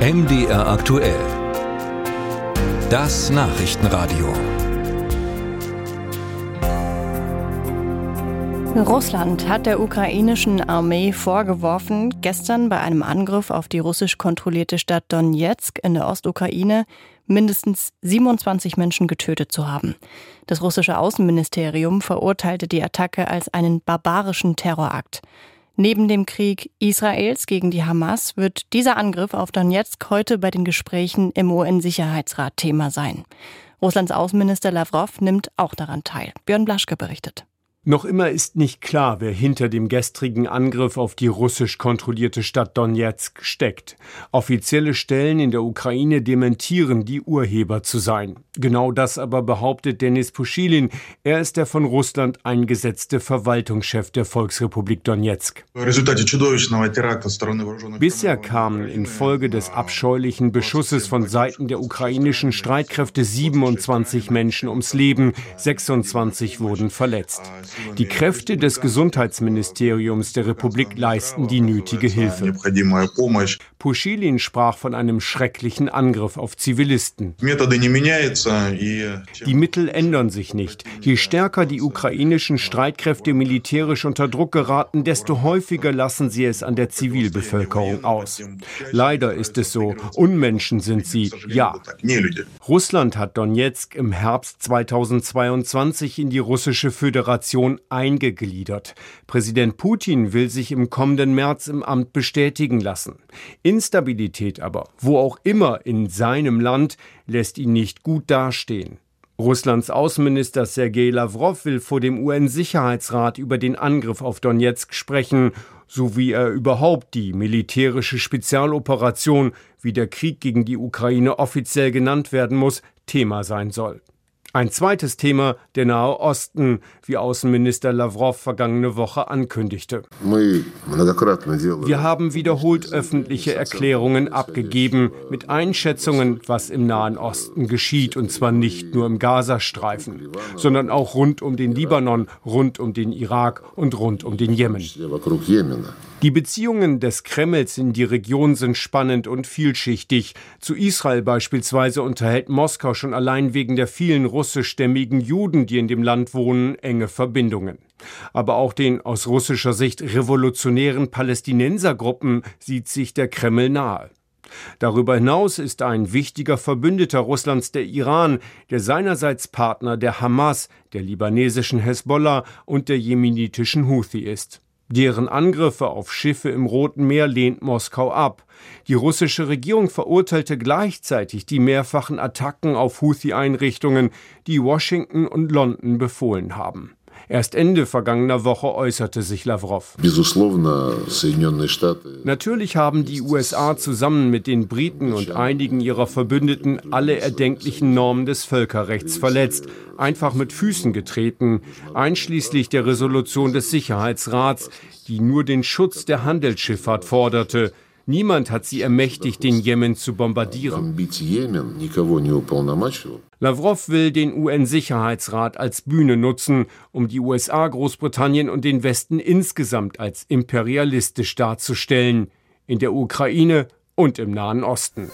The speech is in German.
MDR aktuell. Das Nachrichtenradio. Russland hat der ukrainischen Armee vorgeworfen, gestern bei einem Angriff auf die russisch kontrollierte Stadt Donetsk in der Ostukraine mindestens 27 Menschen getötet zu haben. Das russische Außenministerium verurteilte die Attacke als einen barbarischen Terrorakt. Neben dem Krieg Israels gegen die Hamas wird dieser Angriff auf Donetsk heute bei den Gesprächen im UN-Sicherheitsrat Thema sein. Russlands Außenminister Lavrov nimmt auch daran teil. Björn Blaschke berichtet. Noch immer ist nicht klar, wer hinter dem gestrigen Angriff auf die russisch kontrollierte Stadt Donetsk steckt. Offizielle Stellen in der Ukraine dementieren, die Urheber zu sein. Genau das aber behauptet Denis Puschilin. Er ist der von Russland eingesetzte Verwaltungschef der Volksrepublik Donetsk. Bisher kamen infolge des abscheulichen Beschusses von Seiten der ukrainischen Streitkräfte 27 Menschen ums Leben, 26 wurden verletzt. Die Kräfte des Gesundheitsministeriums der Republik leisten die nötige Hilfe. Puschilin sprach von einem schrecklichen Angriff auf Zivilisten. Die Mittel ändern sich nicht. Je stärker die ukrainischen Streitkräfte militärisch unter Druck geraten, desto häufiger lassen sie es an der Zivilbevölkerung aus. Leider ist es so. Unmenschen sind sie, ja. Russland hat Donetsk im Herbst 2022 in die russische Föderation Organisation eingegliedert. Präsident Putin will sich im kommenden März im Amt bestätigen lassen. Instabilität aber, wo auch immer in seinem Land, lässt ihn nicht gut dastehen. Russlands Außenminister Sergei Lavrov will vor dem UN-Sicherheitsrat über den Angriff auf Donetsk sprechen, so wie er überhaupt die militärische Spezialoperation, wie der Krieg gegen die Ukraine offiziell genannt werden muss, Thema sein soll. Ein zweites Thema, der Nahe Osten, wie Außenminister Lavrov vergangene Woche ankündigte. Wir haben wiederholt öffentliche Erklärungen abgegeben mit Einschätzungen, was im Nahen Osten geschieht, und zwar nicht nur im Gazastreifen, sondern auch rund um den Libanon, rund um den Irak und rund um den Jemen. Die Beziehungen des Kremls in die Region sind spannend und vielschichtig. Zu Israel beispielsweise unterhält Moskau schon allein wegen der vielen russischstämmigen Juden, die in dem Land wohnen, enge Verbindungen. Aber auch den aus russischer Sicht revolutionären Palästinensergruppen sieht sich der Kreml nahe. Darüber hinaus ist ein wichtiger Verbündeter Russlands der Iran, der seinerseits Partner der Hamas, der libanesischen Hezbollah und der jemenitischen Houthi ist. Deren Angriffe auf Schiffe im Roten Meer lehnt Moskau ab. Die russische Regierung verurteilte gleichzeitig die mehrfachen Attacken auf Houthi-Einrichtungen, die Washington und London befohlen haben. Erst Ende vergangener Woche äußerte sich Lavrov. Natürlich haben die USA zusammen mit den Briten und einigen ihrer Verbündeten alle erdenklichen Normen des Völkerrechts verletzt, einfach mit Füßen getreten, einschließlich der Resolution des Sicherheitsrats, die nur den Schutz der Handelsschifffahrt forderte. Niemand hat sie ermächtigt, den Jemen zu bombardieren. Lavrov will den UN-Sicherheitsrat als Bühne nutzen, um die USA, Großbritannien und den Westen insgesamt als imperialistisch darzustellen, in der Ukraine und im Nahen Osten.